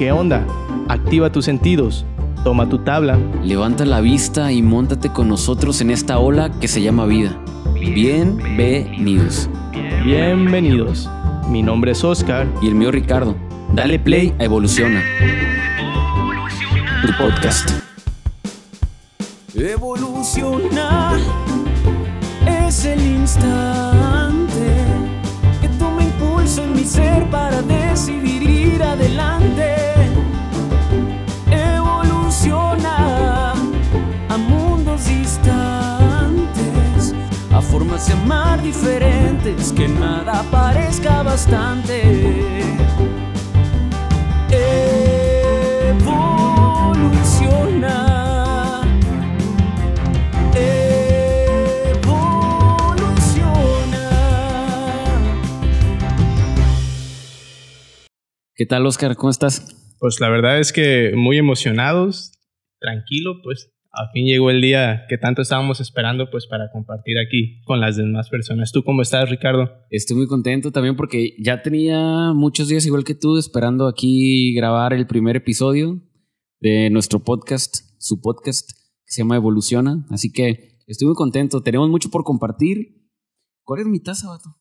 ¿Qué onda? Activa tus sentidos, toma tu tabla. Levanta la vista y móntate con nosotros en esta ola que se llama vida. Bienvenidos. Bienvenidos. Mi nombre es Oscar. Y el mío Ricardo. Dale play a Evoluciona. Tu podcast. Evoluciona es el instante en mi ser para decidir ir adelante. Evoluciona a mundos distantes, a formas de amar diferentes, que nada parezca bastante. ¿Qué tal, Oscar? ¿Cómo estás? Pues la verdad es que muy emocionados, tranquilo, pues a fin llegó el día que tanto estábamos esperando pues para compartir aquí con las demás personas. ¿Tú cómo estás, Ricardo? Estoy muy contento también porque ya tenía muchos días, igual que tú, esperando aquí grabar el primer episodio de nuestro podcast, su podcast, que se llama Evoluciona. Así que estoy muy contento. Tenemos mucho por compartir. ¿Cuál es mi taza, vato?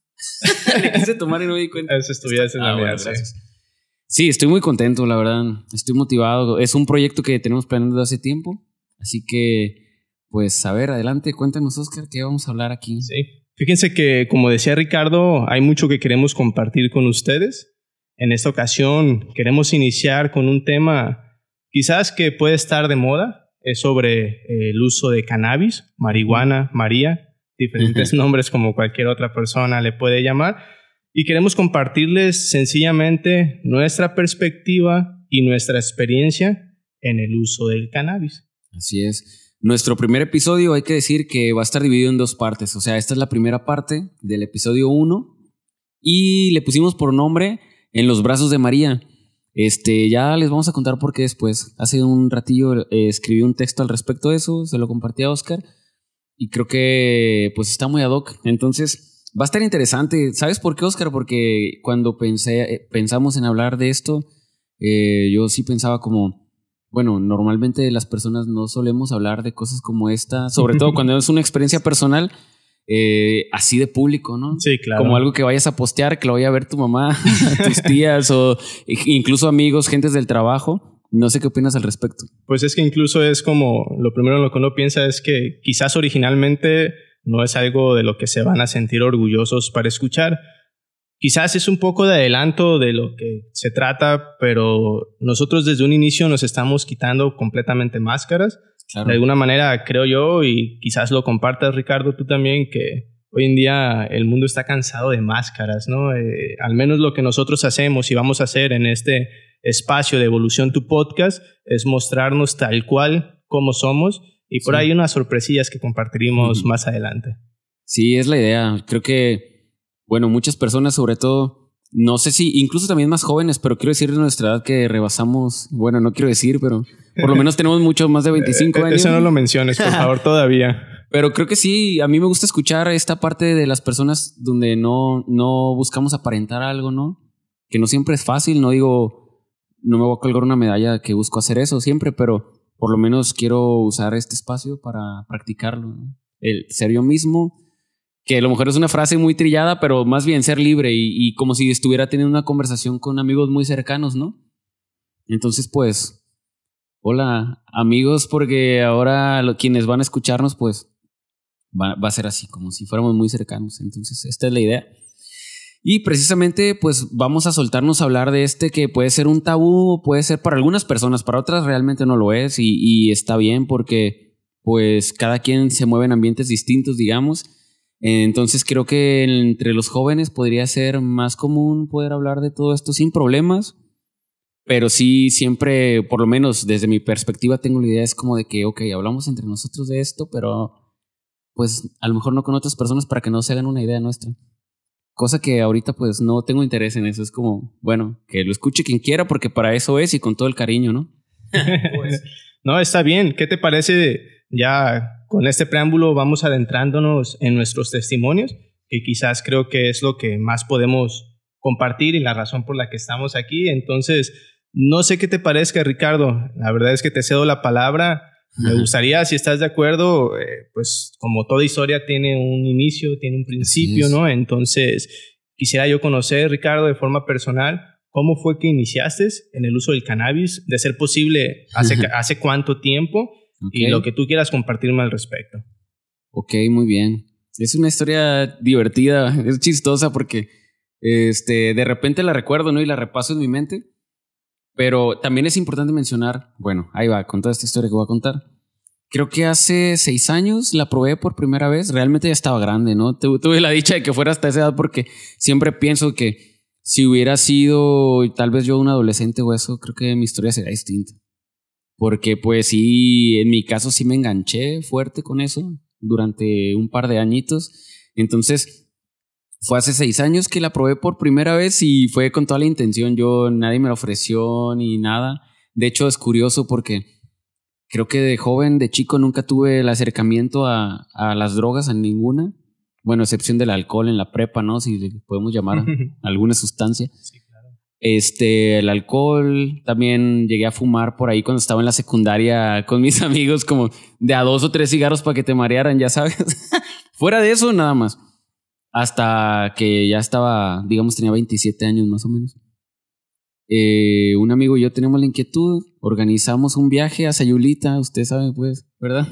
Le quise tomar y no me di cuenta. Eso estuvieras en la Ah, mía, bueno, sí. gracias. Sí, estoy muy contento, la verdad. Estoy motivado. Es un proyecto que tenemos planeando desde hace tiempo. Así que, pues, a ver, adelante, cuéntanos, Oscar, qué vamos a hablar aquí. Sí. Fíjense que, como decía Ricardo, hay mucho que queremos compartir con ustedes. En esta ocasión queremos iniciar con un tema quizás que puede estar de moda. Es sobre eh, el uso de cannabis, marihuana, María, diferentes nombres como cualquier otra persona le puede llamar. Y queremos compartirles sencillamente nuestra perspectiva y nuestra experiencia en el uso del cannabis. Así es. Nuestro primer episodio, hay que decir que va a estar dividido en dos partes. O sea, esta es la primera parte del episodio 1 y le pusimos por nombre En los brazos de María. Este, ya les vamos a contar por qué después. Hace un ratillo eh, escribí un texto al respecto de eso, se lo compartí a Oscar y creo que pues está muy ad hoc. Entonces, va a estar interesante. ¿Sabes por qué, Oscar? Porque cuando pensé, eh, pensamos en hablar de esto, eh, yo sí pensaba como, bueno, normalmente las personas no solemos hablar de cosas como esta, sobre todo cuando es una experiencia personal, eh, así de público, ¿no? Sí, claro. Como algo que vayas a postear, que lo vaya a ver tu mamá, tus tías o incluso amigos, gentes del trabajo. No sé qué opinas al respecto. Pues es que incluso es como, lo primero en lo que uno piensa es que quizás originalmente no es algo de lo que se van a sentir orgullosos para escuchar. Quizás es un poco de adelanto de lo que se trata, pero nosotros desde un inicio nos estamos quitando completamente máscaras. De alguna manera creo yo, y quizás lo compartas Ricardo tú también, que hoy en día el mundo está cansado de máscaras, ¿no? Eh, al menos lo que nosotros hacemos y vamos a hacer en este espacio de Evolución Tu Podcast es mostrarnos tal cual como somos y por Sí. ahí unas sorpresillas que compartiremos más adelante. Sí, es la idea. Creo que, bueno, muchas personas, sobre todo, no sé si, incluso también más jóvenes, pero quiero decir de nuestra edad que rebasamos, bueno, no quiero decir, pero por lo menos tenemos mucho más de 25 Eh, años. Eso no lo menciones, por favor, todavía. Pero creo que sí, a mí me gusta escuchar esta parte de las personas donde no, no buscamos aparentar algo, ¿no? Que no siempre es fácil, no digo, no me voy a colgar una medalla que busco hacer eso siempre, pero por lo menos quiero usar este espacio para practicarlo. El ser yo mismo, que a lo mejor es una frase muy trillada, pero más bien ser libre y, y como si estuviera teniendo una conversación con amigos muy cercanos, ¿no? Entonces, pues, hola amigos, porque ahora lo- quienes van a escucharnos, pues, va, va a ser así, como si fuéramos muy cercanos. Entonces, esta es la idea. Y precisamente, pues vamos a soltarnos a hablar de este que puede ser un tabú, puede ser para algunas personas, para otras realmente no lo es y, está bien porque pues cada quien se mueve en ambientes distintos, digamos. Entonces creo que entre los jóvenes podría ser más común poder hablar de todo esto sin problemas, pero sí siempre, por lo menos desde mi perspectiva, tengo la idea es como de que, ok, hablamos entre nosotros de esto, pero pues a lo mejor no con otras personas para que no se hagan una idea nuestra. Cosa que ahorita pues no tengo interés en eso. Es como, bueno, que lo escuche quien quiera porque para eso es y con todo el cariño, ¿no? No, está bien. ¿Qué te parece? Ya con este preámbulo vamos adentrándonos en nuestros testimonios, que quizás creo que es lo que más podemos compartir y la razón por la que estamos aquí. Entonces, No sé qué te parezca, Ricardo. La verdad es que te cedo la palabra. Me gustaría, si estás de acuerdo, eh, pues como toda historia tiene un inicio, tiene un principio, ¿no? Entonces, quisiera yo conocer, Ricardo, de forma personal, cómo fue que iniciaste en el uso del cannabis, de ser posible, hace, hace cuánto tiempo y lo que tú quieras compartirme al respecto. Ok, muy bien. Es una historia divertida, es chistosa porque este, de repente la recuerdo, ¿no? Y la repaso en mi mente. Pero también es importante mencionar, bueno, ahí va, con toda esta historia que voy a contar. Creo que hace seis años la probé por primera vez. Realmente ya estaba grande, ¿no? Tuve la dicha de que fuera hasta esa edad porque siempre pienso que si hubiera sido tal vez yo un adolescente o eso, creo que mi historia sería distinta. Porque pues sí, en mi caso sí me enganché fuerte con eso durante un par de añitos. Entonces, fue hace seis años que la probé por primera vez y fue con toda la intención. Yo, nadie me la ofreció ni nada. De hecho, es curioso porque creo que de joven, de chico, nunca tuve el acercamiento a, a las drogas, a ninguna. Bueno, excepción del alcohol en la prepa, ¿no? Si le podemos llamar alguna sustancia. Sí, claro. Este, el alcohol, también llegué a fumar por ahí cuando estaba en la secundaria con mis amigos, como de a dos o tres cigarros para que te marearan, ya sabes. Fuera de eso, nada más hasta que ya estaba, digamos, tenía 27 años más o menos. Eh, un amigo y yo tenemos la inquietud, organizamos un viaje a Sayulita, usted sabe, pues, ¿verdad?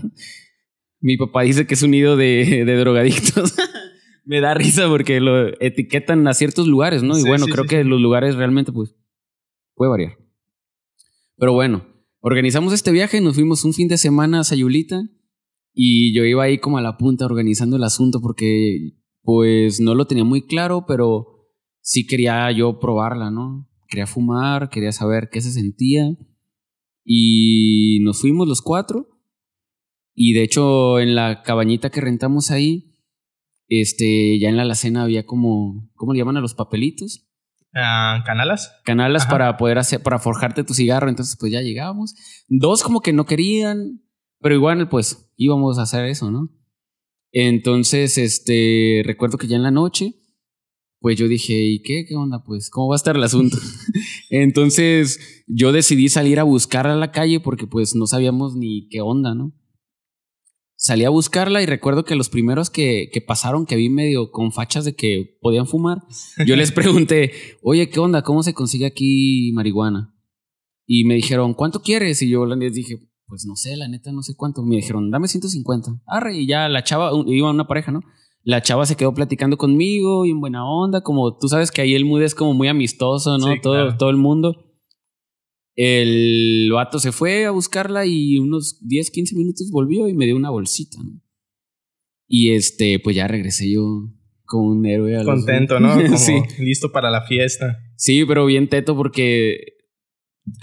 Mi papá dice que es un nido de, drogadictos. Me da risa porque lo etiquetan a ciertos lugares, ¿no? Y bueno, creo que los lugares realmente, pues, puede variar. Pero bueno, organizamos este viaje, nos fuimos un fin de semana a Sayulita y yo iba ahí como a la punta organizando el asunto porque pues no lo tenía muy claro, pero sí quería yo probarla, ¿no? Quería fumar, quería saber qué se sentía. Y nos fuimos los cuatro. Y de hecho, en la cabañita que rentamos ahí, este, ya en la alacena había como, ¿cómo le llaman a los papelitos? Ah, ¿Canalas? Canalas para poder hacer, para forjarte tu cigarro. Entonces, pues ya llegábamos. Dos como que no querían, pero igual, pues íbamos a hacer eso, ¿no? Entonces, este, recuerdo que ya en la noche, pues yo dije, ¿y qué? ¿Qué onda? Pues, ¿cómo va a estar el asunto? Entonces, yo decidí salir a buscarla a la calle porque pues no sabíamos ni qué onda, ¿no? Salí a buscarla y recuerdo que los primeros que, que pasaron, que vi medio con fachas de que podían fumar, yo les pregunté, oye, ¿qué onda? ¿Cómo se consigue aquí marihuana? Y me dijeron, ¿cuánto quieres? Y yo les dije, pues no sé, la neta, no sé cuánto. Me dijeron, dame 150. Arre, y ya la chava, iba una pareja, ¿no? La chava se quedó platicando conmigo y en buena onda, como tú sabes que ahí el mood es como muy amistoso, ¿no? todo, todo el mundo. El vato se fue a buscarla y unos 10, 15 minutos volvió y me dio una bolsita, ¿no? Y este, pues ya regresé yo como un héroe. Contento, ¿no? Como sí. Listo para la fiesta. Sí, pero bien teto porque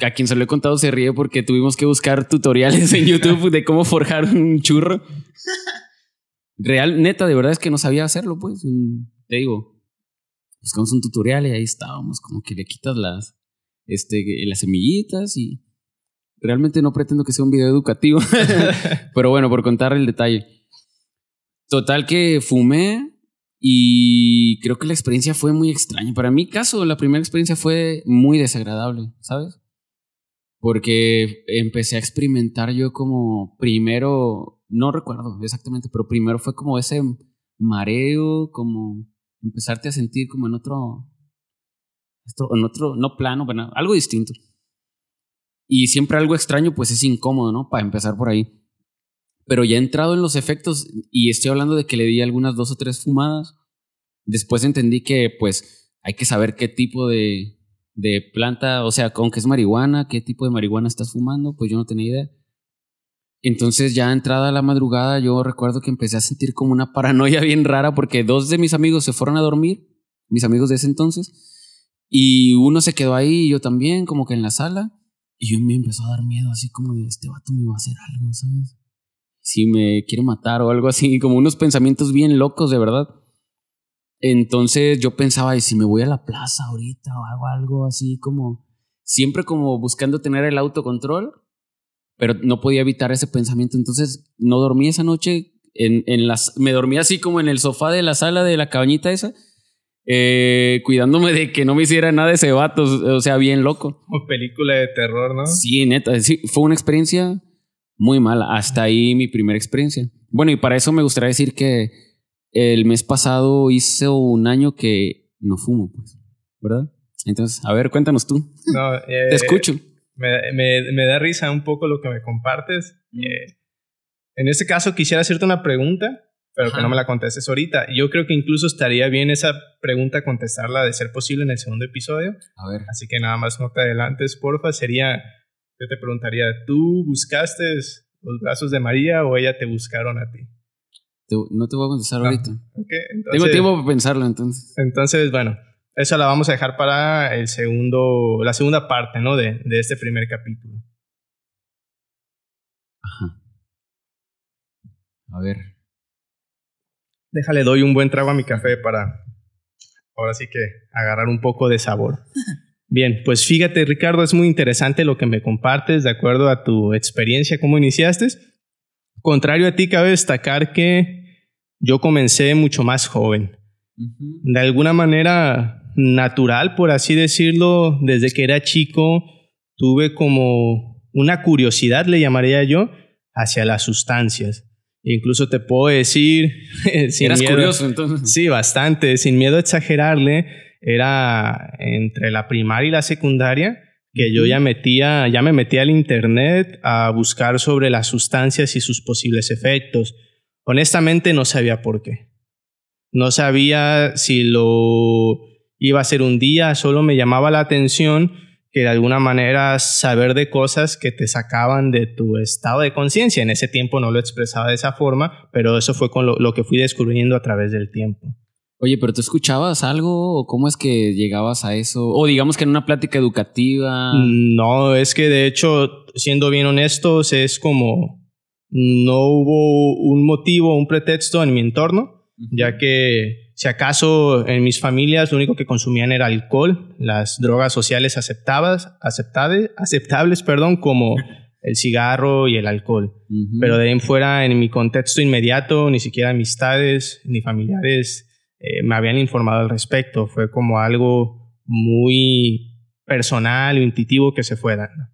a quien se lo he contado se ríe porque tuvimos que buscar tutoriales en YouTube de cómo forjar un churro. Real, neta, de verdad es que no sabía hacerlo, pues. Te digo, buscamos un tutorial y ahí estábamos, como que le quitas las, este, las semillitas y realmente no pretendo que sea un video educativo, pero bueno, por contar el detalle. Total que fumé y creo que la experiencia fue muy extraña. Para mi caso, la primera experiencia fue muy desagradable, ¿sabes? Porque empecé a experimentar yo como primero, no recuerdo exactamente, pero primero fue como ese mareo, como empezarte a sentir como en otro, en otro, no plano, bueno, algo distinto. Y siempre algo extraño, pues es incómodo, ¿no? Para empezar por ahí. Pero ya entrado en los efectos y estoy hablando de que le di algunas dos o tres fumadas. Después entendí que pues hay que saber qué tipo de, de planta, o sea, con qué es marihuana, qué tipo de marihuana estás fumando, pues yo no tenía idea. Entonces ya entrada la madrugada yo recuerdo que empecé a sentir como una paranoia bien rara porque dos de mis amigos se fueron a dormir, mis amigos de ese entonces, y uno se quedó ahí y yo también, como que en la sala, y yo me empezó a dar miedo así como de este vato me va a hacer algo, ¿sabes? Si me quiere matar o algo así, como unos pensamientos bien locos de verdad. Entonces yo pensaba, ¿y si me voy a la plaza ahorita o hago algo así como, siempre como buscando tener el autocontrol, pero no podía evitar ese pensamiento. Entonces no dormí esa noche, en, en las, me dormí así como en el sofá de la sala de la cabañita esa, eh, cuidándome de que no me hiciera nada de ese vato, o sea, bien loco. Como película de terror, ¿no? Sí, neta, sí, fue una experiencia muy mala. Hasta ahí mi primera experiencia. Bueno, y para eso me gustaría decir que el mes pasado hice un año que no fumo, pues, ¿verdad? Entonces, a ver, cuéntanos tú. No, eh, Te escucho. Me, me- me da risa un poco lo que me compartes. Eh, en este caso quisiera hacerte una pregunta, pero que no me la contestes ahorita. Yo creo que incluso estaría bien esa pregunta contestarla de ser posible en el segundo episodio. A ver. Así que nada más no te adelantes, porfa. Sería, yo te preguntaría, ¿tú buscaste los brazos de María o ella te buscaron a ti? Te- no te voy a contestar No. ahorita. Tengo tiempo para pensarlo entonces. Entonces, bueno, eso la vamos a dejar para el segundo, la segunda parte, ¿no? De, de este primer capítulo. Ajá. A ver. Déjale, doy un buen trago a mi café para ahora sí que agarrar un poco de sabor. Bien, pues fíjate, Ricardo, es muy interesante lo que me compartes de acuerdo a tu experiencia, cómo iniciaste. Contrario a ti, cabe destacar que yo comencé mucho más joven. De alguna manera natural, por así decirlo, desde que era chico, tuve como una curiosidad, le llamaría yo, hacia las sustancias. Incluso te puedo decir, sin Eras miedo- curioso entonces. Sí, bastante, sin miedo a exagerarle, era entre la primaria y la secundaria que yo ya metía, ya me metía al internet a buscar sobre las sustancias y sus posibles efectos. Honestamente no sabía por qué. No sabía si lo iba a hacer un día, solo me llamaba la atención que de alguna manera saber de cosas que te sacaban de tu estado de conciencia. En ese tiempo no lo expresaba de esa forma, pero eso fue con lo, lo que fui descubriendo a través del tiempo. Oye, pero tú escuchabas algo o cómo es que llegabas a eso? O digamos que en una plática educativa. No, es que de hecho, siendo bien honestos, es como no hubo un motivo, un pretexto en mi entorno, ya que si acaso en mis familias lo único que consumían era alcohol, las drogas sociales aceptadas, aceptables, aceptables, perdón, como el cigarro y el alcohol. Pero de ahí en fuera, en mi contexto inmediato, ni siquiera amistades ni familiares eh, me habían informado al respecto. Fue como algo muy personal intuitivo que se fue dando.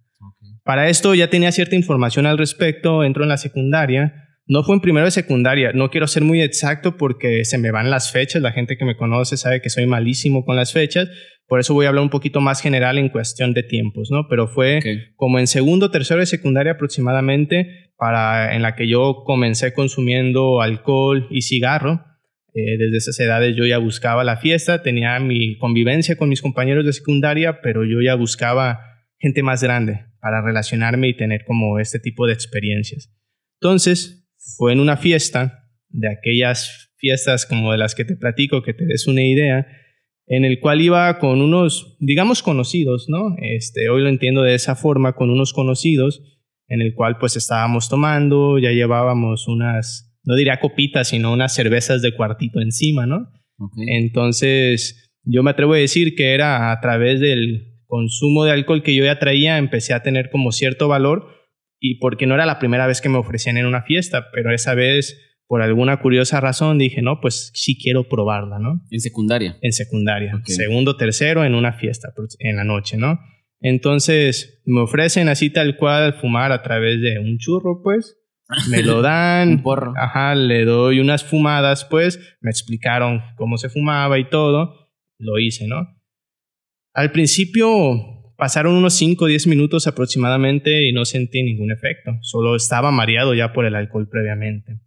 Para esto ya tenía cierta información al respecto, entro en la secundaria. No fue en primero de secundaria, no quiero ser muy exacto porque se me van las fechas, la gente que me conoce sabe que soy malísimo con las fechas, por eso voy a hablar un poquito más general en cuestión de tiempos, ¿no? Pero fue como en segundo, tercero de secundaria aproximadamente, para, en la que yo comencé consumiendo alcohol y cigarro. Eh, desde esas edades yo ya buscaba la fiesta, tenía mi convivencia con mis compañeros de secundaria, pero yo ya buscaba gente más grande para relacionarme y tener como este tipo de experiencias. Entonces, fue en una fiesta, de aquellas fiestas como de las que te platico, que te des una idea, en el cual iba con unos, digamos, conocidos, ¿no? Este, hoy lo entiendo de esa forma, con unos conocidos, en el cual pues estábamos tomando, ya llevábamos unas, no diría copitas, sino unas cervezas de cuartito encima, ¿no? Ok. Entonces, yo me atrevo a decir que era a través del consumo de alcohol que yo ya traía, empecé a tener como cierto valor y porque no era la primera vez que me ofrecían en una fiesta, pero esa vez, por alguna curiosa razón, dije, no, pues sí quiero probarla, ¿no? En secundaria. En secundaria, Ok. segundo, tercero, en una fiesta en la noche, ¿no? Entonces, me ofrecen así tal cual fumar a través de un churro, pues. Me lo dan. Un porro. Ajá, le doy unas fumadas, pues. Me explicaron cómo se fumaba y todo. Lo hice, ¿no? Al principio pasaron unos 5 o 10 minutos aproximadamente y no sentí ningún efecto. Solo estaba mareado ya por el alcohol previamente.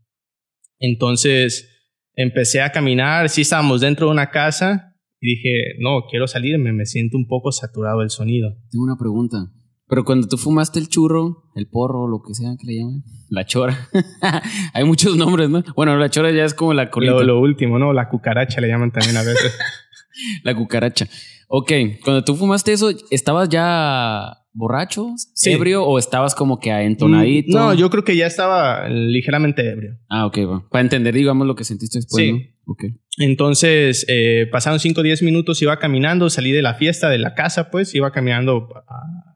Entonces empecé a caminar, sí estábamos dentro de una casa y dije, no, quiero salirme, me siento un poco saturado el sonido. Tengo una pregunta. Pero cuando tú fumaste el churro, el porro, lo que sea que le llaman, la chora. Hay muchos nombres, ¿no? Bueno, la chora ya es como la colita, Lo, lo último, ¿no? La cucaracha le llaman también a veces. la cucaracha. Ok, cuando tú fumaste eso, ¿estabas ya borracho, Sí. ebrio o estabas como que entonadito? No, yo creo que ya estaba ligeramente ebrio. Ah, ok, va. Para entender, digamos, lo que sentiste después, Sí. ¿no? Ok. Entonces, eh, pasaron 5 o 10 minutos, iba caminando, salí de la fiesta, de la casa, pues, iba caminando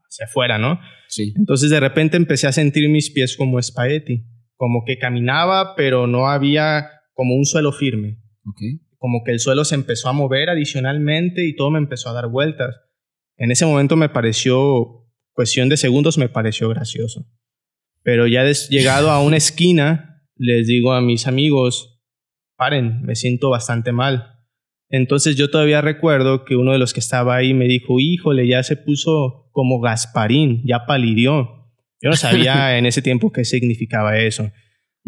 hacia afuera, ¿no? Sí. Entonces, de repente empecé a sentir mis pies como espagueti, como que caminaba, pero no había como un suelo firme. Ok. Como que el suelo se empezó a mover adicionalmente y todo me empezó a dar vueltas. En ese momento me pareció, cuestión de segundos, me pareció gracioso. Pero ya llegado a una esquina, les digo a mis amigos, paren, me siento bastante mal. Entonces yo todavía recuerdo que uno de los que estaba ahí me dijo, híjole, ya se puso como Gasparín, ya palidió. Yo no sabía en ese tiempo qué significaba eso.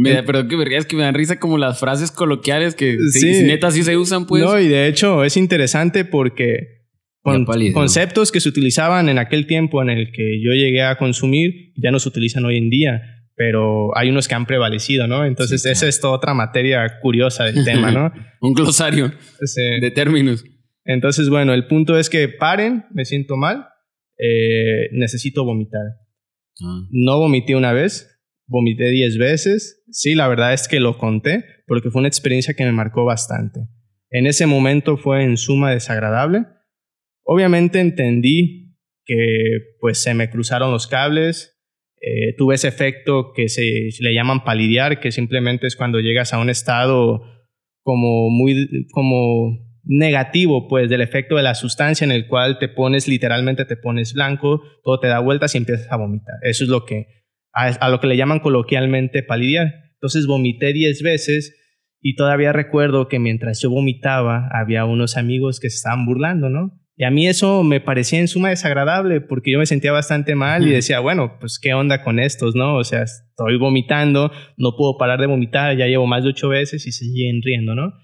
Mira, pero que es que me dan risa como las frases coloquiales que sí, neta sí se usan, pues. No, y de hecho es interesante porque conceptos que se utilizaban en aquel tiempo en el que yo llegué a consumir ya no se utilizan hoy en día, pero hay unos que han prevalecido, ¿no? Entonces, esa es toda otra materia curiosa del tema, ¿no? Un glosario de términos. Entonces, bueno, el punto es que paren, me siento mal, eh, necesito vomitar. Ah. No vomité una vez, vomité 10 veces. Sí, la verdad es que lo conté porque fue una experiencia que me marcó bastante. En ese momento fue en suma desagradable. Obviamente entendí que pues se me cruzaron los cables, eh, tuve ese efecto que se, le llaman palidear, que simplemente es cuando llegas a un estado como muy como negativo pues del efecto de la sustancia en el cual te pones literalmente te pones blanco, todo te da vueltas y empiezas a vomitar. Eso es lo que a, lo que le llaman coloquialmente palidear. Entonces vomité 10 veces y todavía recuerdo que mientras yo vomitaba había unos amigos que se estaban burlando, ¿no? Y a mí eso me parecía en suma desagradable porque yo me sentía bastante mal y decía, bueno, pues qué onda con estos, ¿no? O sea, estoy vomitando, no puedo parar de vomitar, ya llevo más de ocho veces y se siguen riendo, ¿no?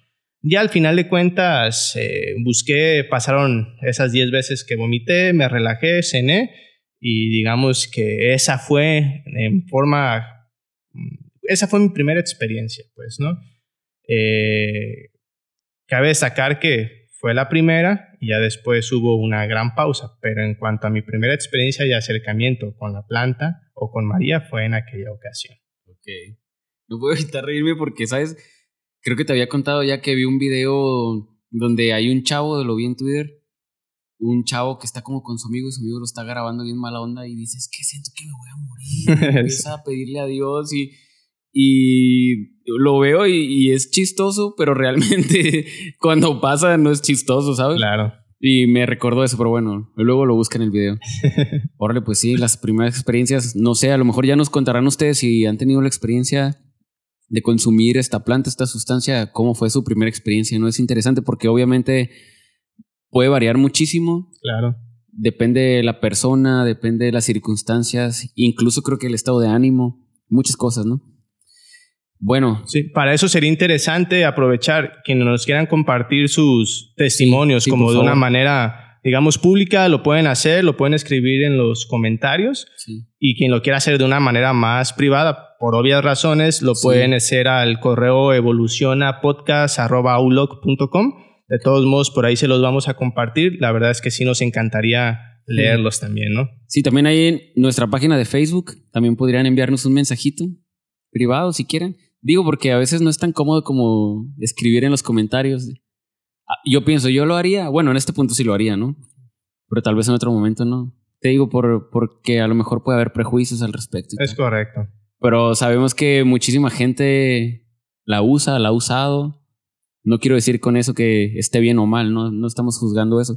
Ya al final de cuentas eh, busqué, pasaron esas diez veces que vomité, me relajé, cené y digamos que esa fue en forma, esa fue mi primera experiencia, pues, ¿no? Eh, cabe destacar que fue la primera y ya después hubo una gran pausa, pero en cuanto a mi primera experiencia de acercamiento con la planta o con María fue en aquella ocasión. Ok. No puedo evitar reírme porque, ¿sabes? Creo que te había contado ya que vi un video donde hay un chavo, lo vi en Twitter, un chavo que está como con su amigo y su amigo lo está grabando bien mala onda y dice, es que siento que me voy a morir. Empieza a pedirle a Dios y, y lo veo y, es chistoso, pero realmente cuando pasa no es chistoso, ¿sabes? Claro. Y me recordó eso, pero bueno, luego lo busca en el video. Órale, pues sí, las primeras experiencias, no sé, a lo mejor ya nos contarán ustedes si han tenido la experiencia de consumir esta planta, esta sustancia, cómo fue su primera experiencia, ¿no? Es interesante porque obviamente puede variar muchísimo. Claro. Depende de la persona, depende de las circunstancias, incluso creo que el estado de ánimo, muchas cosas, ¿no? Bueno. Sí, para eso sería interesante aprovechar quienes nos quieran compartir sus testimonios como de una manera, digamos, pública, lo pueden hacer, lo pueden escribir en los comentarios. Y quien lo quiera hacer de una manera más privada, por obvias razones, lo pueden hacer al correo evolucionapodcast.com. De todos modos, por ahí se los vamos a compartir. La verdad es que sí nos encantaría leerlos también, ¿no? Sí, también ahí en nuestra página de Facebook también podrían enviarnos un mensajito privado si quieren. Digo porque a veces no es tan cómodo como escribir en los comentarios. Ah, yo pienso, yo lo haría. Bueno, en este punto sí lo haría, ¿no? Pero tal vez en otro momento no. Te digo por, porque a lo mejor puede haber prejuicios al respecto. Es correcto. Pero sabemos que muchísima gente la usa, la ha usado. No quiero decir con eso que esté bien o mal, no, no estamos juzgando eso.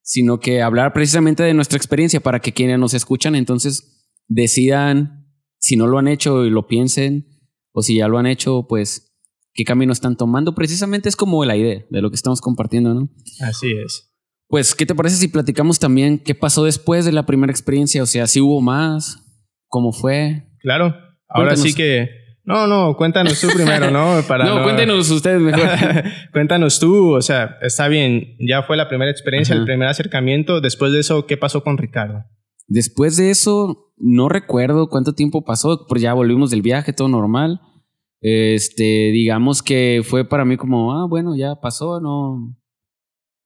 Sino que hablar precisamente de nuestra experiencia para que quienes nos escuchan entonces decidan, si no lo han hecho y lo piensen, o si ya lo han hecho, pues qué camino están tomando. Precisamente es como la idea de lo que estamos compartiendo, ¿no? Así es. Pues, ¿qué te parece si platicamos también qué pasó después de la primera experiencia? O sea, si hubo más, cómo fue. Claro. Ahora sí que. No, no, cuéntanos tú primero, ¿no? Para no, cuéntenos ustedes mejor. cuéntanos tú, o sea, está bien, ya fue la primera experiencia, el primer acercamiento. Después de eso, ¿qué pasó con Ricardo? Después de eso, no recuerdo cuánto tiempo pasó, pues ya volvimos del viaje, todo normal. Este, digamos que fue para mí como, ah, bueno, ya pasó, no.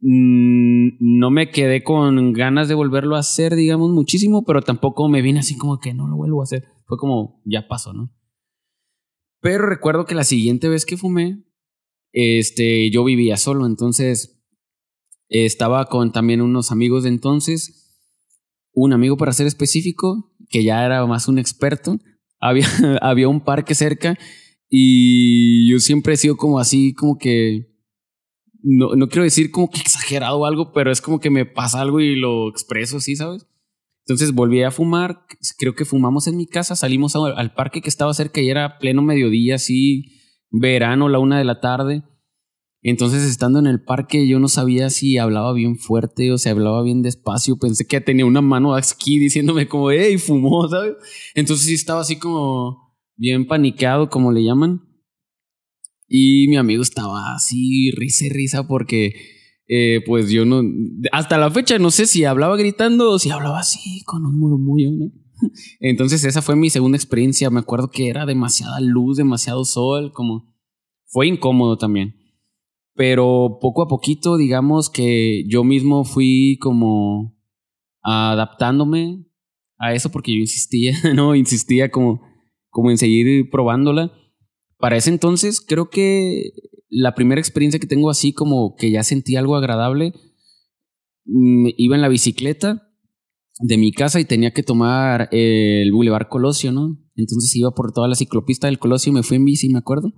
Mm, no me quedé con ganas de volverlo a hacer, digamos, muchísimo, pero tampoco me vine así como que no lo vuelvo a hacer. Fue como, ya pasó, ¿no? Pero recuerdo que la siguiente vez que fumé, este, yo vivía solo, entonces estaba con también unos amigos de entonces, un amigo para ser específico, que ya era más un experto, había, había un parque cerca y yo siempre he sido como así, como que no, no quiero decir como que exagerado o algo, pero es como que me pasa algo y lo expreso así, ¿sabes? Entonces volví a fumar, creo que fumamos en mi casa, salimos al parque que estaba cerca y era pleno mediodía, así, verano, la una de la tarde. Entonces estando en el parque yo no sabía si hablaba bien fuerte o si hablaba bien despacio, pensé que tenía una mano aquí diciéndome como, hey, fumó, ¿sabes? Entonces sí estaba así como bien paniqueado, como le llaman. Y mi amigo estaba así, risa y risa, porque eh, pues yo no, hasta la fecha no sé si hablaba gritando o si hablaba así con un murmullo, ¿no? Entonces esa fue mi segunda experiencia, me acuerdo que era demasiada luz, demasiado sol, como fue incómodo también. Pero poco a poquito, digamos que yo mismo fui como adaptándome a eso porque yo insistía, ¿no? Insistía como, como en seguir probándola. Para ese entonces, creo que la primera experiencia que tengo así como que ya sentí algo agradable, iba en la bicicleta de mi casa y tenía que tomar el Boulevard Colosio, ¿no? Entonces iba por toda la ciclopista del Colosio me fui en bici, me acuerdo.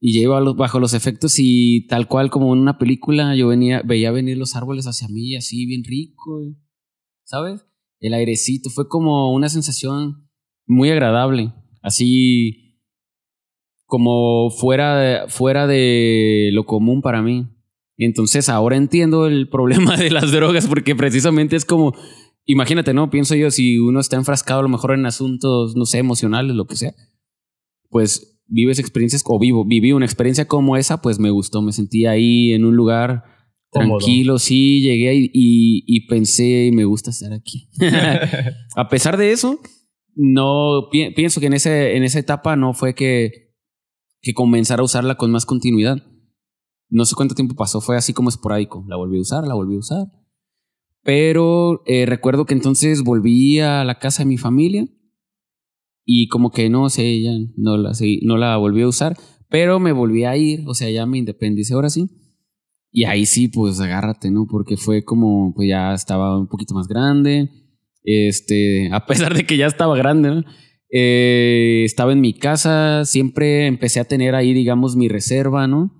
Y ya iba bajo los efectos y tal cual como en una película, yo venía, veía venir los árboles hacia mí, así bien rico, ¿sabes? El airecito, fue como una sensación muy agradable, así como fuera de, fuera de lo común para mí. Entonces ahora entiendo el problema de las drogas porque precisamente es como, imagínate, ¿no? Pienso yo, si uno está enfrascado a lo mejor en asuntos, no sé, emocionales, lo que sea, pues vives experiencias, o vivo, viví una experiencia como esa, pues me gustó, me sentí ahí en un lugar Cómodo. tranquilo, sí, llegué ahí y, y pensé, me gusta estar aquí. a pesar de eso, no pi- pienso que en, ese, en esa etapa no fue que, que comenzara a usarla con más continuidad. No sé cuánto tiempo pasó, fue así como esporádico. La volví a usar, la volví a usar. Pero eh, recuerdo que entonces volví a la casa de mi familia y como que no sé, ya no la, no la volví a usar, pero me volví a ir, o sea, ya me independicé ahora sí. Y ahí sí, pues agárrate, ¿no? Porque fue como, pues ya estaba un poquito más grande. Este, a pesar de que ya estaba grande, ¿no? Eh, estaba en mi casa, siempre empecé a tener ahí, digamos, mi reserva, ¿no?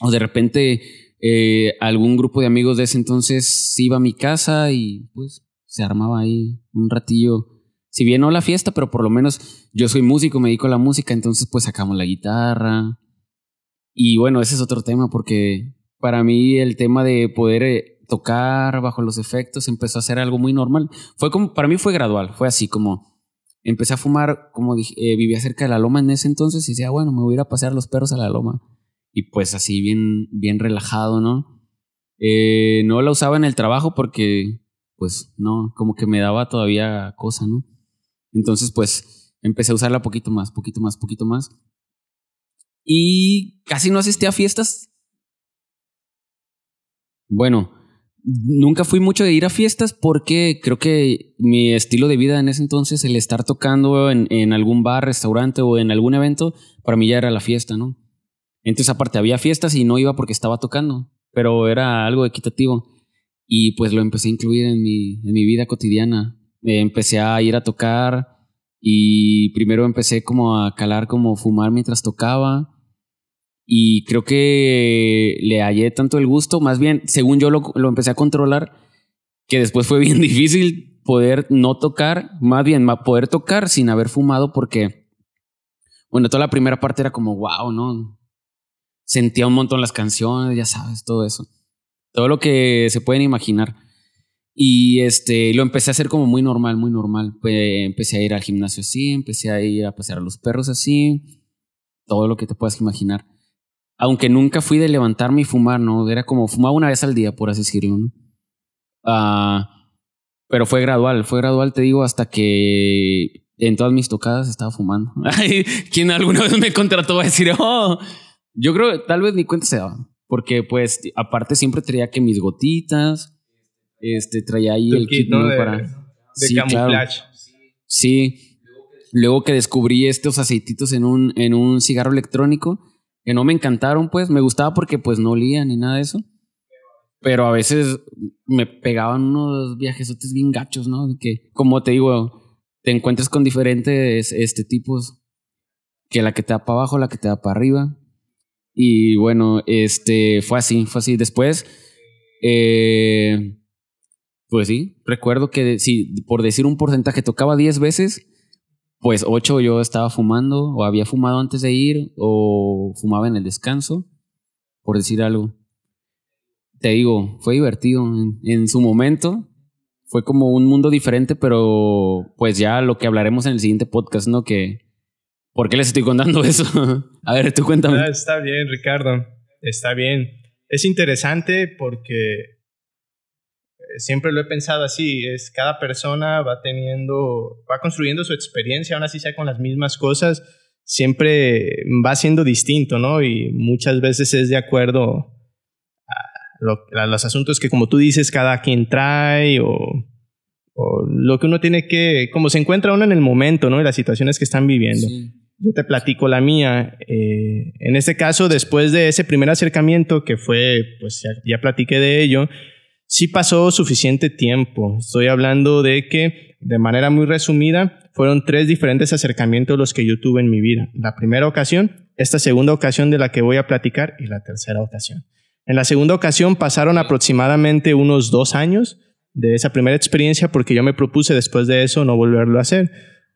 O de repente eh, algún grupo de amigos de ese entonces iba a mi casa y pues se armaba ahí un ratillo. Si bien no la fiesta, pero por lo menos yo soy músico, me dedico a la música, entonces pues sacamos la guitarra. Y bueno, ese es otro tema porque para mí el tema de poder eh, tocar bajo los efectos empezó a ser algo muy normal. Fue como, para mí fue gradual, fue así como empecé a fumar, como dije, eh, vivía cerca de la loma en ese entonces y decía, bueno, me voy a ir a pasear los perros a la loma. Y pues así bien, bien relajado, ¿no? Eh, no la usaba en el trabajo porque, pues, no, como que me daba todavía cosa, ¿no? Entonces, pues, empecé a usarla poquito más, poquito más, poquito más. Y casi no asistí a fiestas. Bueno, nunca fui mucho de ir a fiestas porque creo que mi estilo de vida en ese entonces, el estar tocando en, en algún bar, restaurante o en algún evento, para mí ya era la fiesta, ¿no? Entonces, aparte, había fiestas y no iba porque estaba tocando, pero era algo equitativo. Y pues lo empecé a incluir en mi, en mi vida cotidiana. Empecé a ir a tocar y primero empecé como a calar como fumar mientras tocaba. Y creo que le hallé tanto el gusto, más bien, según yo lo, lo empecé a controlar, que después fue bien difícil poder no tocar, más bien poder tocar sin haber fumado porque, bueno, toda la primera parte era como, wow, ¿no? Sentía un montón las canciones, ya sabes, todo eso. Todo lo que se pueden imaginar. Y este, lo empecé a hacer como muy normal, muy normal. Pues, empecé a ir al gimnasio así, empecé a ir a pasear a los perros así, todo lo que te puedas imaginar. Aunque nunca fui de levantarme y fumar, ¿no? Era como fumaba una vez al día, por así decirlo, ¿no? Ah, pero fue gradual, fue gradual, te digo, hasta que en todas mis tocadas estaba fumando. Ay, Quien alguna vez me contrató a decir, oh, yo creo que tal vez ni cuenta se daba. Porque pues aparte siempre traía que mis gotitas, este, traía ahí el kit, ¿no? de, para... de Sí, claro. camuflaje. Sí. Luego que descubrí estos aceititos en un, en un cigarro electrónico, que no me encantaron, pues, me gustaba porque pues no olía ni nada de eso. Pero a veces me pegaban unos viajesotes bien gachos, ¿no? De que, como te digo, te encuentras con diferentes este, tipos, que la que te da para abajo, la que te da para arriba. Y bueno, este, fue así, fue así. Después, eh, pues sí, recuerdo que si por decir un porcentaje tocaba 10 veces, pues 8 yo estaba fumando o había fumado antes de ir o fumaba en el descanso, por decir algo. Te digo, fue divertido en, su momento. Fue como un mundo diferente, pero pues ya lo que hablaremos en el siguiente podcast, ¿no? Que, ¿por qué les estoy contando eso? A ver, tú cuéntame. Ah, está bien, Ricardo. Está bien. Es interesante porque siempre lo he pensado así, es cada persona va teniendo, va construyendo su experiencia, aún así sea con las mismas cosas, siempre va siendo distinto, ¿no? Y muchas veces es de acuerdo a, los asuntos que como tú dices, cada quien trae o, lo que uno tiene que, como se encuentra uno en el momento, ¿no? Y las situaciones que están viviendo. Yo te platico la mía. Eh, en este caso, después de ese primer acercamiento que fue, pues ya, ya platiqué de ello, sí pasó suficiente tiempo. Estoy hablando de que, de manera muy resumida, fueron tres diferentes acercamientos los que yo tuve en mi vida. La primera ocasión, esta segunda ocasión de la que voy a platicar y la tercera ocasión. En la segunda ocasión pasaron aproximadamente unos dos años de esa primera experiencia porque yo me propuse después de eso no volverlo a hacer.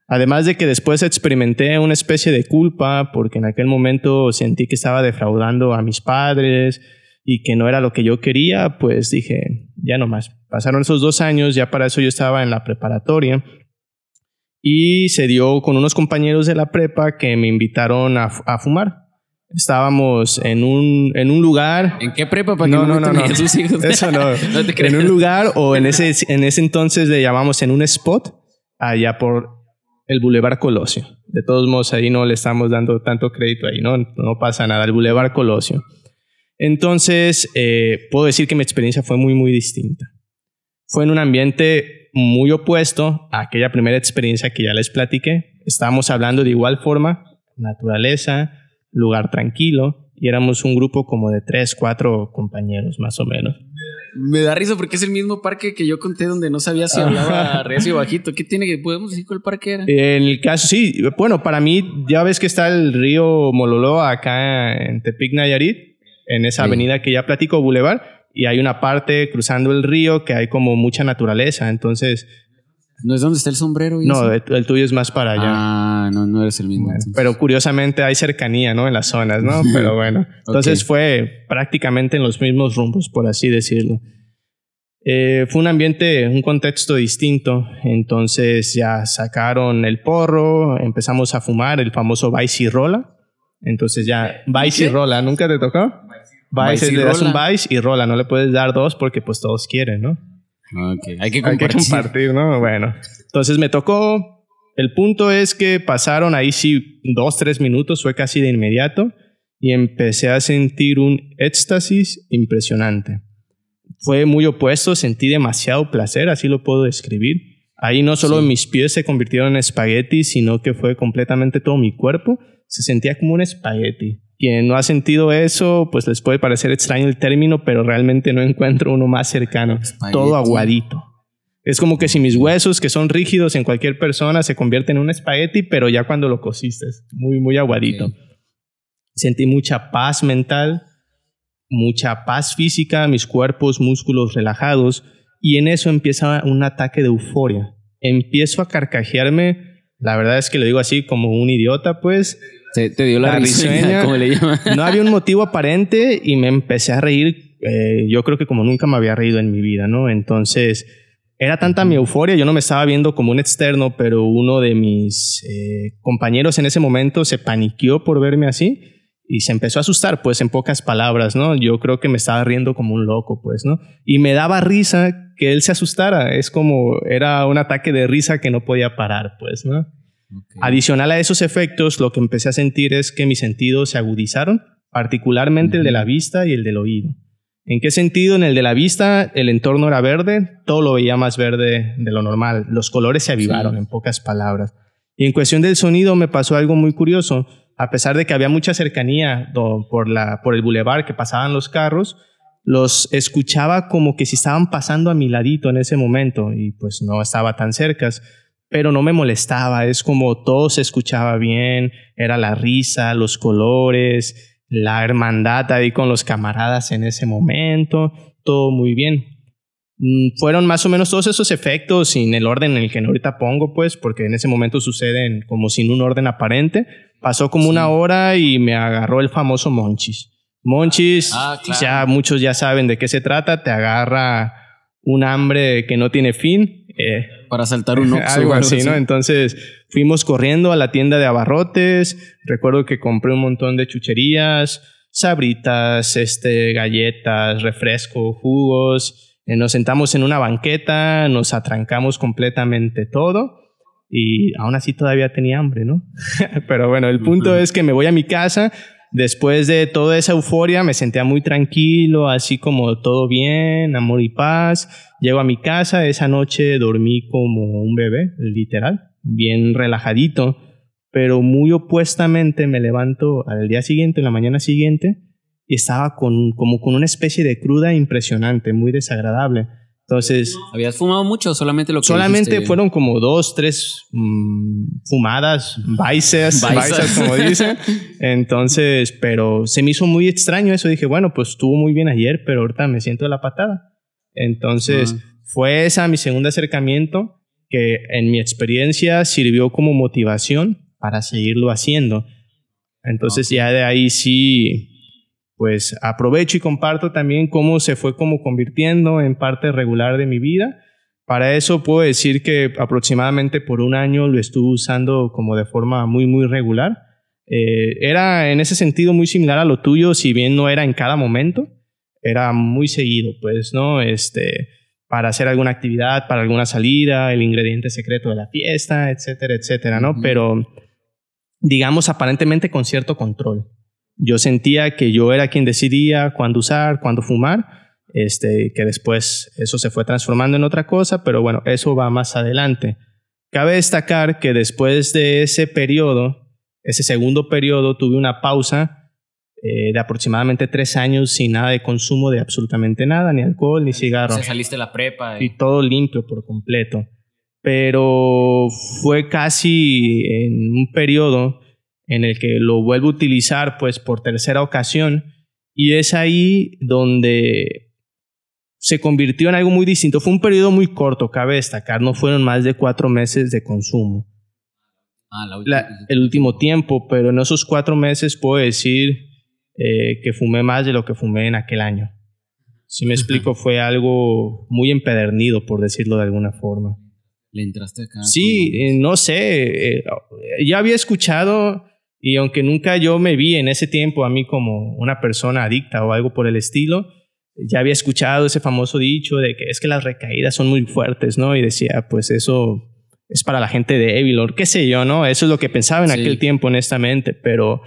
Además de que después experimenté una especie de culpa porque en aquel momento sentí que estaba defraudando a mis padres, y que no era lo que yo quería, pues dije, ya no más. Pasaron esos dos años, ya para eso yo estaba en la preparatoria y se dio con unos compañeros de la prepa que me invitaron a, fumar. Estábamos en un, en un lugar. ¿En qué prepa? Para no, no, no, no. Eso no. en un lugar o en ese, en ese entonces le llamamos en un spot allá por el Boulevard Colosio. De todos modos, ahí no le estamos dando tanto crédito ahí, ¿no? No pasa nada. El Boulevard Colosio. Entonces, eh, puedo decir que mi experiencia fue muy, muy distinta. Fue en un ambiente muy opuesto a aquella primera experiencia que ya les platiqué. Estábamos hablando de igual forma, naturaleza, lugar tranquilo, y éramos un grupo como de tres, cuatro compañeros más o menos. Me da risa porque es el mismo parque que yo conté donde no sabía si hablaba recio o bajito. ¿Qué tiene que podemos decir cuál parque era? En el caso, sí. Bueno, para mí, ya ves que está el río Mololo acá en Tepic, Nayarit en esa avenida que ya platico, Boulevard, y hay una parte cruzando el río que hay como mucha naturaleza, entonces... ¿No es donde está el sombrero? no, el, tuyo es más para allá. Ah, no, no eres el mismo. pero curiosamente hay cercanía, ¿no? En las zonas, ¿no? Pero bueno, entonces fue prácticamente en los mismos rumbos, por así decirlo. Eh, fue un ambiente, un contexto distinto. Entonces ya sacaron el porro, empezamos a fumar el famoso Vice y Rola. Entonces ya, Vice y Rola, ¿nunca te tocó? Vice, le das un Vice y Rola, no le puedes dar dos porque pues todos quieren, ¿no? Okay. Hay que compartir. Hay que compartir, ¿no? Bueno, entonces me tocó. El punto es que pasaron ahí sí dos, tres minutos, fue casi de inmediato, y empecé a sentir un éxtasis impresionante. Fue muy opuesto, sentí demasiado placer, así lo puedo describir. Ahí no solo mis pies se convirtieron en espagueti, sino que fue completamente todo mi cuerpo se sentía como un espagueti. Quien no ha sentido eso, pues les puede parecer extraño el término, pero realmente no encuentro uno más cercano. Todo aguadito. Es como que si mis huesos, que son rígidos en cualquier persona, se convierten en un espagueti, pero ya cuando lo cosiste, muy, muy aguadito. Sentí mucha paz mental, mucha paz física, mis cuerpos, músculos relajados, y en eso empieza un ataque de euforia. Empiezo a carcajearme la verdad es que lo digo así como un idiota, pues. Te, dio la, risueña, como le llaman. No había un motivo aparente y me empecé a reír. Eh, yo creo que como nunca me había reído en mi vida, ¿no? Entonces, era tanta mi euforia, yo no me estaba viendo como un externo, pero uno de mis eh, compañeros en ese momento se paniqueó por verme así y se empezó a asustar, pues en pocas palabras, ¿no? Yo creo que me estaba riendo como un loco, pues, ¿no? Y me daba risa que él se asustara, es como era un ataque de risa que no podía parar, pues, ¿no? Adicional a esos efectos, lo que empecé a sentir es que mis sentidos se agudizaron, particularmente el de la vista y el del oído. ¿En qué sentido? En el de la vista, el entorno era verde, todo lo veía más verde de lo normal, los colores se avivaron, en pocas palabras. Y en cuestión del sonido me pasó algo muy curioso a pesar de que había mucha cercanía por, la, por el bulevar que pasaban los carros, los escuchaba como que si estaban pasando a mi ladito en ese momento y pues no estaba tan cerca, pero no me molestaba, es como todo se escuchaba bien, era la risa, los colores, la hermandad ahí con los camaradas en ese momento, todo muy bien. Mm, fueron más o menos todos esos efectos sin el orden en el que ahorita pongo, pues, porque en ese momento suceden como sin un orden aparente. Pasó como una hora y me agarró el famoso Monchis. Monchis, Ah, claro. ya muchos ya saben de qué se trata, te agarra un hambre que no tiene fin. eh, Para saltar un Oxxo algo así, ¿no? Entonces fuimos corriendo a la tienda de abarrotes. Recuerdo que compré un montón de chucherías, sabritas, este, galletas, refresco, jugos. Eh, nos sentamos en una banqueta, nos atrancamos completamente todo y aún así todavía tenía hambre, ¿no? Pero bueno, el punto es que me voy a mi casa. Después de toda esa euforia me sentía muy tranquilo, así como todo bien, amor y paz. Llego a mi casa, esa noche dormí como un bebé, literal, bien relajadito, pero muy opuestamente me levanto al día siguiente, en la mañana siguiente, y estaba con, como con una especie de cruda impresionante, muy desagradable. Entonces, ¿Habías fumado mucho solamente lo que solamente dijiste? fueron como dos, tres mm, fumadas, vices, baisas, como dicen. Entonces, pero se me hizo muy extraño eso. Dije, bueno, pues estuvo muy bien ayer, pero ahorita me siento de la patada. Entonces, Ah. fue esa mi segundo acercamiento que en mi experiencia sirvió como motivación para seguirlo haciendo. Entonces, ya de ahí sí, pues aprovecho y comparto también cómo se fue como convirtiendo en parte regular de mi vida. Para eso puedo decir que aproximadamente por un año lo estuve usando como de forma muy, muy regular. Eh, era en ese sentido muy similar a lo tuyo, si bien no era en cada momento, era muy seguido, pues, ¿no? Este, para hacer alguna actividad, para alguna salida, el ingrediente secreto de la fiesta, etcétera, etcétera, ¿no? Pero, digamos, aparentemente con cierto control. Yo sentía que yo era quien decidía cuándo usar, cuándo fumar, este, que después eso se fue transformando en otra cosa, pero bueno, eso va más adelante. Cabe destacar que después de ese periodo, ese segundo periodo, tuve una pausa eh, de aproximadamente tres años sin nada de consumo de absolutamente nada, ni alcohol, ni O cigarro sea, saliste de la prepa. y- y todo limpio por completo. Pero fue casi en un periodo en el que lo vuelvo a utilizar pues por tercera ocasión y es ahí donde se convirtió en algo muy distinto. Fue un periodo muy corto, cabe destacar, no fueron más de cuatro meses de consumo Ah, la última. la- el último tiempo, pero en esos cuatro meses puedo decir eh, que fumé más de lo que fumé en aquel año. Si me explico, fue algo muy empedernido, por decirlo de alguna forma. Le entraste acá. Sí, eh, no sé, eh, ya había escuchado y aunque nunca yo me vi en ese tiempo a mí como una persona adicta o algo por el estilo, ya había escuchado ese famoso dicho de que es que las recaídas son muy fuertes, ¿no? Y decía, pues eso es para la gente débil o qué sé yo, ¿no? Eso es lo que pensaba en Sí. aquel tiempo, honestamente, pero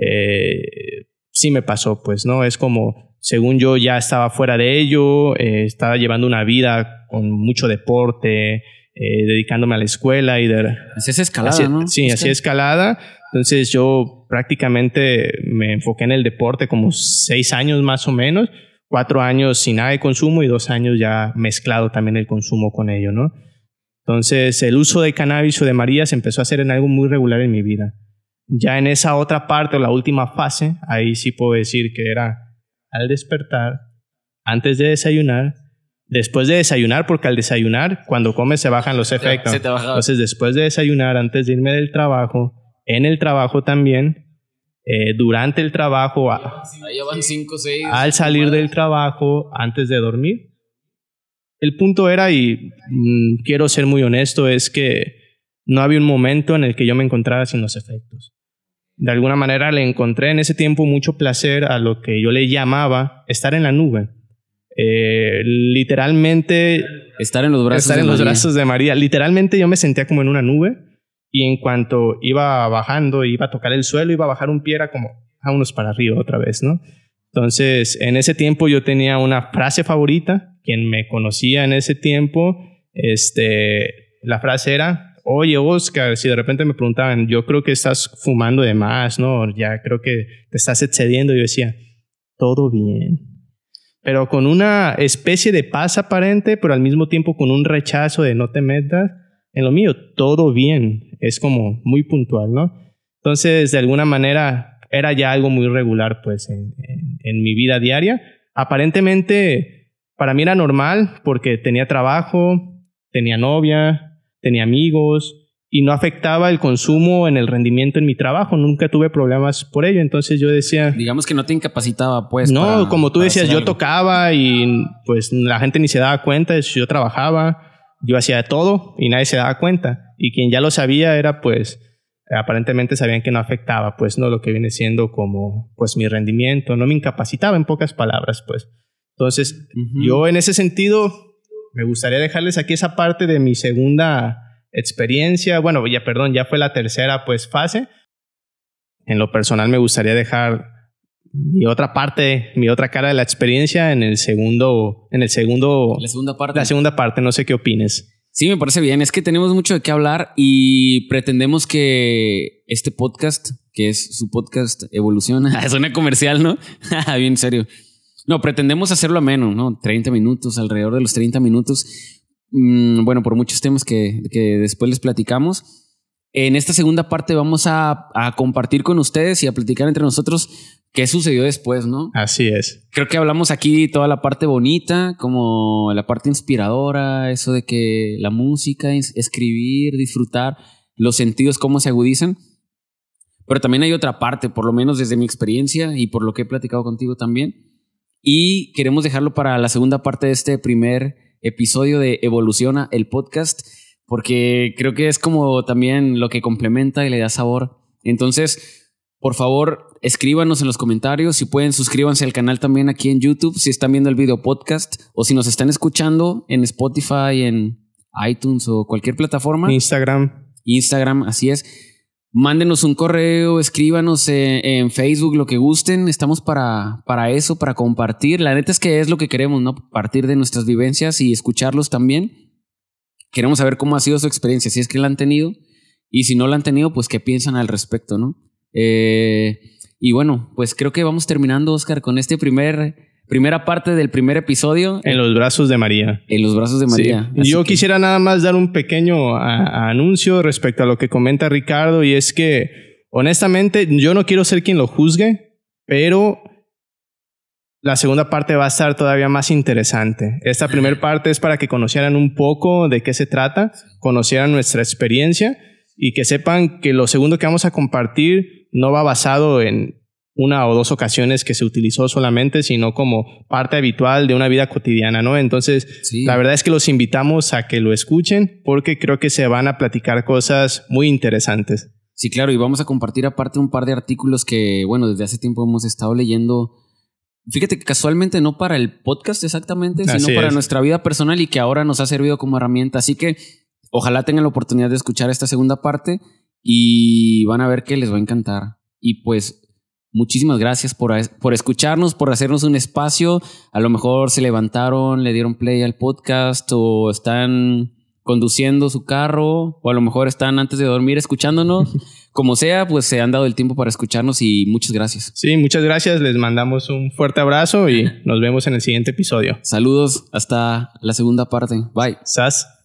eh, sí me pasó, pues, ¿no? Es como, según yo ya estaba fuera de ello, eh, estaba llevando una vida con mucho deporte, eh, dedicándome a la escuela y de... Así es escalada, ¿no? Sí, así escalada. Entonces yo prácticamente me enfoqué en el deporte como seis años más o menos, cuatro años sin nada de consumo y dos años ya mezclado también el consumo con ello, ¿no? Entonces el uso de cannabis o de María se empezó a hacer en algo muy regular en mi vida. Ya en esa otra parte o la última fase, ahí sí puedo decir que era al despertar, antes de desayunar, después de desayunar, porque al desayunar, cuando comes se bajan los efectos. Se te. Entonces, después de desayunar, antes de irme del trabajo, en el trabajo también, eh, durante el trabajo, cinco, seis. al salir del trabajo, antes de dormir. El punto era, y mm, quiero ser muy honesto, es que no había un momento en el que yo me encontrara sin los efectos. De alguna manera le encontré en ese tiempo mucho placer a lo que yo le llamaba estar en la nube. Eh, literalmente Estar en los brazos. estar de los María. brazos de María. Literalmente yo me sentía como en una nube y en cuanto iba bajando, iba a tocar el suelo, iba a bajar un pie, era como vámonos para arriba otra vez, ¿no? Entonces, en ese tiempo yo tenía una frase favorita, quien me conocía en ese tiempo, este, la frase era, oye Oscar, si de repente me preguntaban, yo creo que estás fumando de más, ¿no? Ya creo que te estás excediendo, yo decía, todo bien pero con una especie de paz aparente, pero al mismo tiempo con un rechazo de no te metas en lo mío, todo bien, es como muy puntual, ¿no? Entonces, de alguna manera, era ya algo muy regular pues en, mi vida diaria. Aparentemente para mí era normal porque tenía trabajo, tenía novia, tenía amigos, y no afectaba el consumo en el rendimiento en mi trabajo. Nunca tuve problemas por ello. Entonces yo decía... Digamos que no te incapacitaba, pues. No, como tú decías, yo tocaba y pues la gente ni se daba cuenta. Yo trabajaba, yo hacía todo y nadie se daba cuenta. Y quien ya lo sabía era pues aparentemente sabían que no afectaba pues no lo que viene siendo como pues mi rendimiento, no me incapacitaba en pocas palabras pues. Entonces yo en ese sentido me gustaría dejarles aquí esa parte de mi segunda experiencia, bueno, ya perdón, ya fue la tercera pues fase. En lo personal me gustaría dejar mi otra parte, mi otra cara de la experiencia en el segundo, en el segundo, la segunda parte. La segunda parte, no sé qué opines. Sí, me parece bien. Es que tenemos mucho de qué hablar y pretendemos que este podcast, que es su podcast Evoluciona, es una comercial, ¿no? bien serio. No, pretendemos hacerlo a menos, ¿no? 30 minutos, alrededor de los 30 minutos. Mm, bueno, por muchos temas que, después les platicamos. En esta segunda parte vamos a, compartir con ustedes y a platicar entre nosotros qué sucedió después, ¿no? Así es. Creo que hablamos aquí toda la parte bonita, como la parte inspiradora, eso de que la música, escribir, disfrutar, los sentidos, cómo se agudizan. Pero también hay otra parte, por lo menos desde mi experiencia y por lo que he platicado contigo también. Y queremos dejarlo para la segunda parte de este primer episodio de Evoluciona el podcast, porque creo que es como también lo que complementa y le da sabor. Entonces, por favor, escríbanos en los comentarios. Si pueden, suscríbanse al canal también aquí en YouTube, si están viendo el video podcast o si nos están escuchando en Spotify, en iTunes o cualquier plataforma. Instagram. Instagram, así es. Mándenos un correo, escríbanos en, Facebook, lo que gusten. Estamos para, para eso, para compartir. La neta es que es lo que queremos, ¿no? Partir de nuestras vivencias y escucharlos también. Queremos saber cómo ha sido su experiencia, si es que la han tenido. Y si no la han tenido, pues qué piensan al respecto, ¿no? Eh, y bueno, pues creo que vamos terminando, Oscar, con este primer primera parte del primer episodio. En los brazos de María. En los brazos de María. Yo quisiera nada más dar un pequeño anuncio respecto a lo que comenta Ricardo y es que honestamente yo no quiero ser quien lo juzgue, pero la segunda parte va a estar todavía más interesante. Esta primera parte es para que conocieran un poco de qué se trata, conocieran nuestra experiencia y que sepan que lo segundo que vamos a compartir no va basado en una o dos ocasiones que se utilizó solamente, sino como parte habitual de una vida cotidiana, ¿no? Entonces, la verdad es que los invitamos a que lo escuchen porque creo que se van a platicar cosas muy interesantes. Sí, claro, y vamos a compartir aparte un par de artículos que, bueno, desde hace tiempo hemos estado leyendo. Fíjate que casualmente no para el podcast exactamente, sino para nuestra vida personal y que ahora nos ha servido como herramienta. Así que ojalá tengan la oportunidad de escuchar esta segunda parte y van a ver que les va a encantar. Y pues Muchísimas gracias por, por escucharnos, por hacernos un espacio. A lo mejor se levantaron, le dieron play al podcast o están conduciendo su carro o a lo mejor están antes de dormir escuchándonos. Como sea, pues se han dado el tiempo para escucharnos y muchas gracias. Sí, muchas gracias. Les mandamos un fuerte abrazo y nos vemos en el siguiente episodio. Saludos hasta la segunda parte. Bye. Sas.